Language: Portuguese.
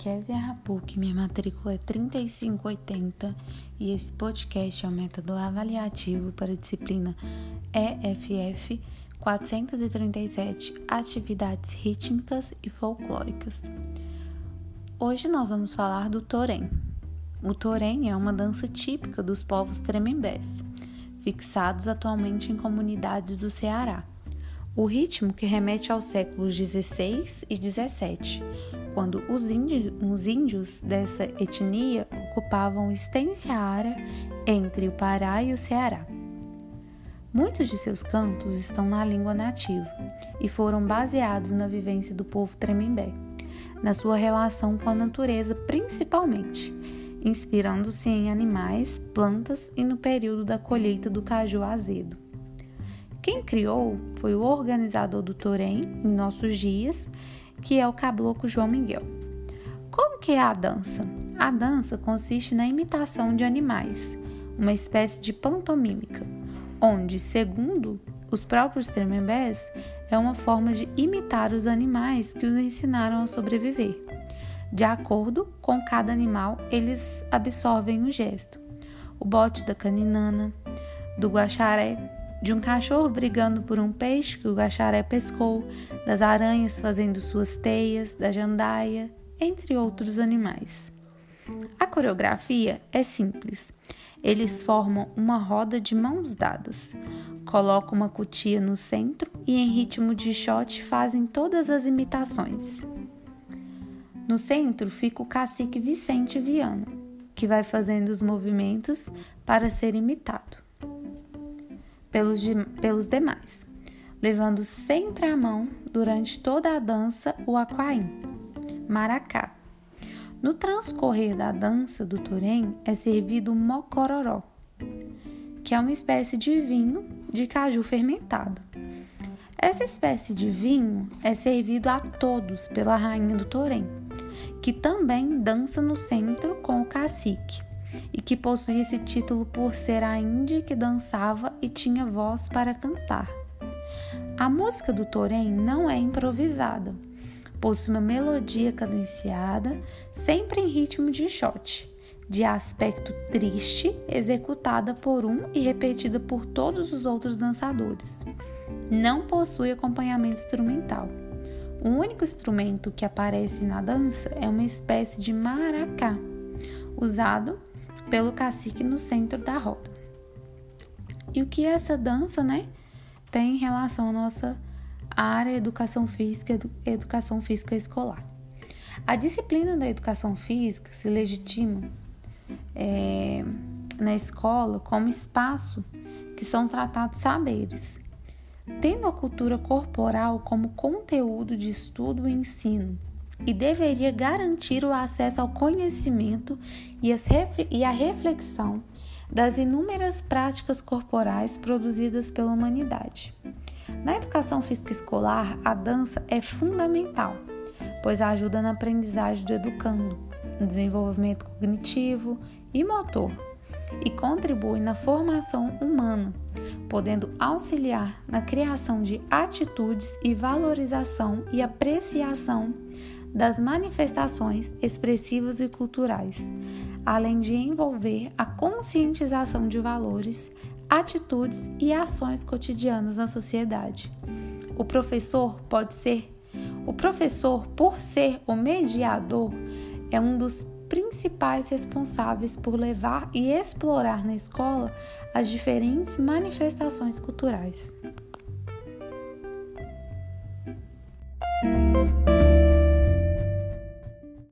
Kézia Rapuc, minha matrícula é 3580 e esse podcast é o método avaliativo para a disciplina EFF 437 Atividades Rítmicas e Folclóricas. Hoje nós vamos falar do torém. O torém é uma dança típica dos povos tremembés, fixados atualmente em comunidades do Ceará. O ritmo que remete aos séculos 16 e 17, quando os índios, os índios dessa etnia ocupavam extensa área entre o Pará e o Ceará. Muitos de seus cantos estão na língua nativa e foram baseados na vivência do povo tremembé, na sua relação com a natureza principalmente, inspirando-se em animais, plantas e no período da colheita do caju azedo. Quem criou foi o organizador do Torém em nossos dias que é o caboclo João Miguel. Como que é a dança? A dança consiste na imitação de animais, uma espécie de pantomímica, onde, segundo os próprios tremembés, é uma forma de imitar os animais que os ensinaram a sobreviver. De acordo com cada animal, eles absorvem o gesto. O bote da caninana, do guaxaré, de um cachorro brigando por um peixe que o gacharé pescou, das aranhas fazendo suas teias, da jandaia, entre outros animais. A coreografia é simples. Eles formam uma roda de mãos dadas, colocam uma cutia no centro e, em ritmo de shot, fazem todas as imitações. No centro fica o cacique Vicente Viana, que vai fazendo os movimentos para ser imitado pelos, pelos demais, levando sempre à mão, durante toda a dança, o aquaim, maracá. No transcorrer da dança do torém é servido o mocororó, que é uma espécie de vinho de caju fermentado. Essa espécie de vinho é servido a todos pela rainha do torém, que também dança no centro com o cacique e que possui esse título por ser a índia que dançava e tinha voz para cantar. A música do Torém não é improvisada, possui uma melodia cadenciada, sempre em ritmo de shot, de aspecto triste, executada por um e repetida por todos os outros dançadores. Não possui acompanhamento instrumental. O único instrumento que aparece na dança é uma espécie de maracá, usado pelo cacique no centro da roda. E o que essa dança, né, tem em relação à nossa área educação física, educação física escolar? A disciplina da educação física se legitima é, na escola como espaço que são tratados saberes, tendo a cultura corporal como conteúdo de estudo e ensino e deveria garantir o acesso ao conhecimento e a reflexão das inúmeras práticas corporais produzidas pela humanidade. Na educação física escolar, a dança é fundamental, pois ajuda na aprendizagem do educando, no desenvolvimento cognitivo e motor, e contribui na formação humana, podendo auxiliar na criação de atitudes e valorização e apreciação das manifestações expressivas e culturais, além de envolver a conscientização de valores, atitudes e ações cotidianas na sociedade. O professor pode ser o professor, por ser o mediador, é um dos principais responsáveis por levar e explorar na escola as diferentes manifestações culturais.